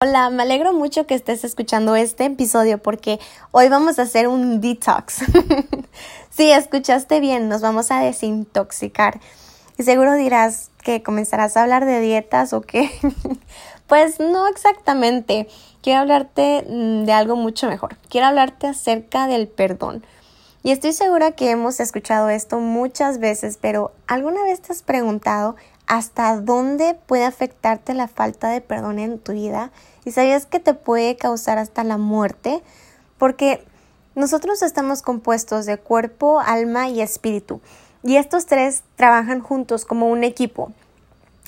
Hola, me alegro mucho que estés escuchando este episodio porque hoy vamos a hacer un detox. sí, escuchaste bien, nos vamos a desintoxicar. Y seguro dirás que comenzarás a hablar de dietas o qué. pues no exactamente. Quiero hablarte mm, de algo mucho mejor. Quiero hablarte acerca del perdón. Y estoy segura que hemos escuchado esto muchas veces, pero ¿alguna vez te has preguntado hasta dónde puede afectarte la falta de perdón en tu vida y sabías que te puede causar hasta la muerte porque nosotros estamos compuestos de cuerpo, alma y espíritu y estos tres trabajan juntos como un equipo.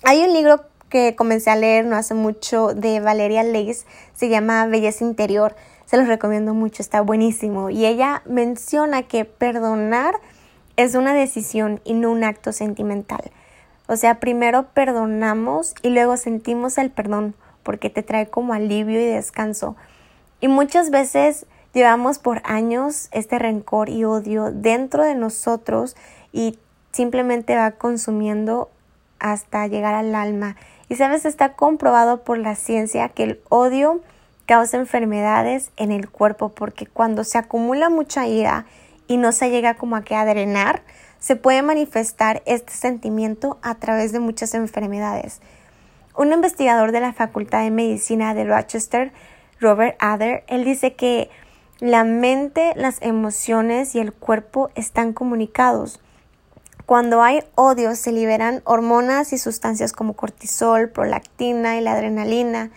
Hay un libro que comencé a leer no hace mucho de Valeria Leis, se llama Belleza Interior, se los recomiendo mucho, está buenísimo y ella menciona que perdonar es una decisión y no un acto sentimental. O sea, primero perdonamos y luego sentimos el perdón porque te trae como alivio y descanso. Y muchas veces llevamos por años este rencor y odio dentro de nosotros y simplemente va consumiendo hasta llegar al alma. Y sabes, está comprobado por la ciencia que el odio causa enfermedades en el cuerpo porque cuando se acumula mucha ira y no se llega como a que a drenar, se puede manifestar este sentimiento a través de muchas enfermedades. Un investigador de la Facultad de Medicina de Rochester, Robert Adler, él dice que la mente, las emociones y el cuerpo están comunicados. Cuando hay odio se liberan hormonas y sustancias como cortisol, prolactina y la adrenalina,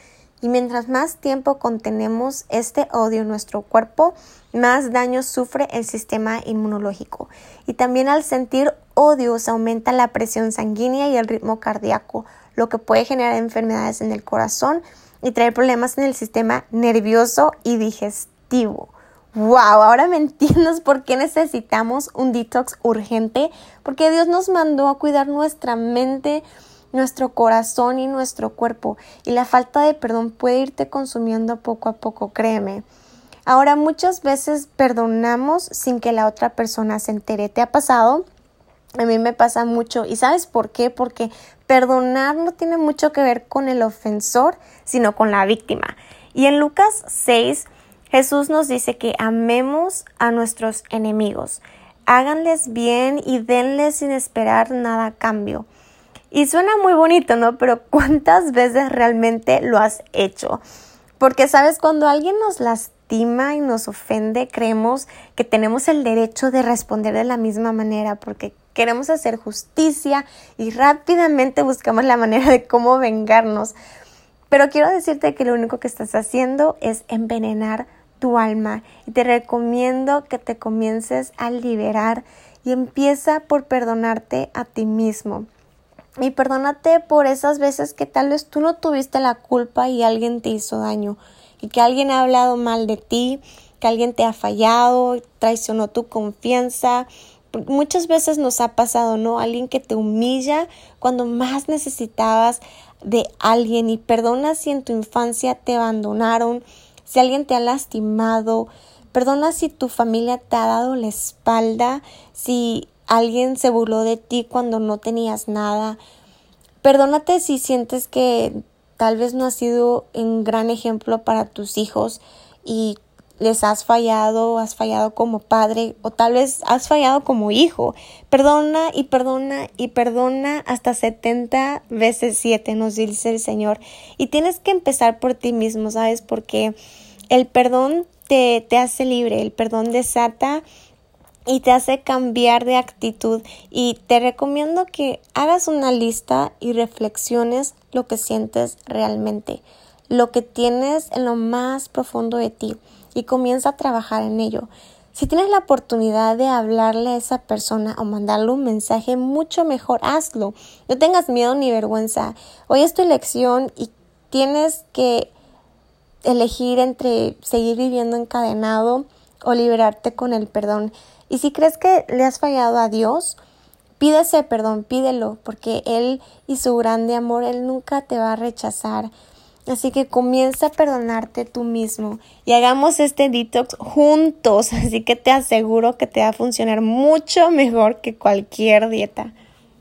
y mientras más tiempo contenemos este odio en nuestro cuerpo, más daño sufre el sistema inmunológico. Y también al sentir odio se aumenta la presión sanguínea y el ritmo cardíaco, lo que puede generar enfermedades en el corazón y traer problemas en el sistema nervioso y digestivo. Wow, ahora me entiendes por qué necesitamos un detox urgente, porque Dios nos mandó a cuidar nuestra mente, nuestro corazón y nuestro cuerpo y la falta de perdón puede irte consumiendo poco a poco, créeme. Ahora muchas veces perdonamos sin que la otra persona se entere. ¿Te ha pasado? A mí me pasa mucho. ¿Y sabes por qué? Porque perdonar no tiene mucho que ver con el ofensor, sino con la víctima. Y en Lucas 6, Jesús nos dice que amemos a nuestros enemigos. Háganles bien y denles sin esperar nada a cambio. Y suena muy bonito, ¿no? Pero ¿cuántas veces realmente lo has hecho? Porque, ¿sabes? Cuando alguien nos lastima y nos ofende, creemos que tenemos el derecho de responder de la misma manera porque queremos hacer justicia y rápidamente buscamos la manera de cómo vengarnos. Pero quiero decirte que lo único que estás haciendo es envenenar tu alma y te recomiendo que te comiences a liberar y empieza por perdonarte a ti mismo. Y perdónate por esas veces que tal vez tú no tuviste la culpa y alguien te hizo daño. Y que alguien ha hablado mal de ti, que alguien te ha fallado, traicionó tu confianza. Muchas veces nos ha pasado, ¿no? Alguien que te humilla cuando más necesitabas de alguien. Y perdona si en tu infancia te abandonaron, si alguien te ha lastimado. Perdona si tu familia te ha dado la espalda, si alguien se burló de ti cuando no tenías nada. Perdónate si sientes que tal vez no has sido un gran ejemplo para tus hijos y les has fallado, has fallado como padre o tal vez has fallado como hijo. Perdona y perdona y perdona hasta 70 veces 7, nos dice el Señor. Y tienes que empezar por ti mismo, ¿sabes? Porque el perdón te, te hace libre, el perdón desata y te hace cambiar de actitud y te recomiendo que hagas una lista y reflexiones lo que sientes realmente, lo que tienes en lo más profundo de ti y comienza a trabajar en ello. Si tienes la oportunidad de hablarle a esa persona o mandarle un mensaje, mucho mejor hazlo. No tengas miedo ni vergüenza. Hoy es tu elección y tienes que elegir entre seguir viviendo encadenado o liberarte con el perdón. Y si crees que le has fallado a Dios, pídese perdón, pídelo, porque Él y su grande amor, Él nunca te va a rechazar. Así que comienza a perdonarte tú mismo y hagamos este detox juntos. Así que te aseguro que te va a funcionar mucho mejor que cualquier dieta.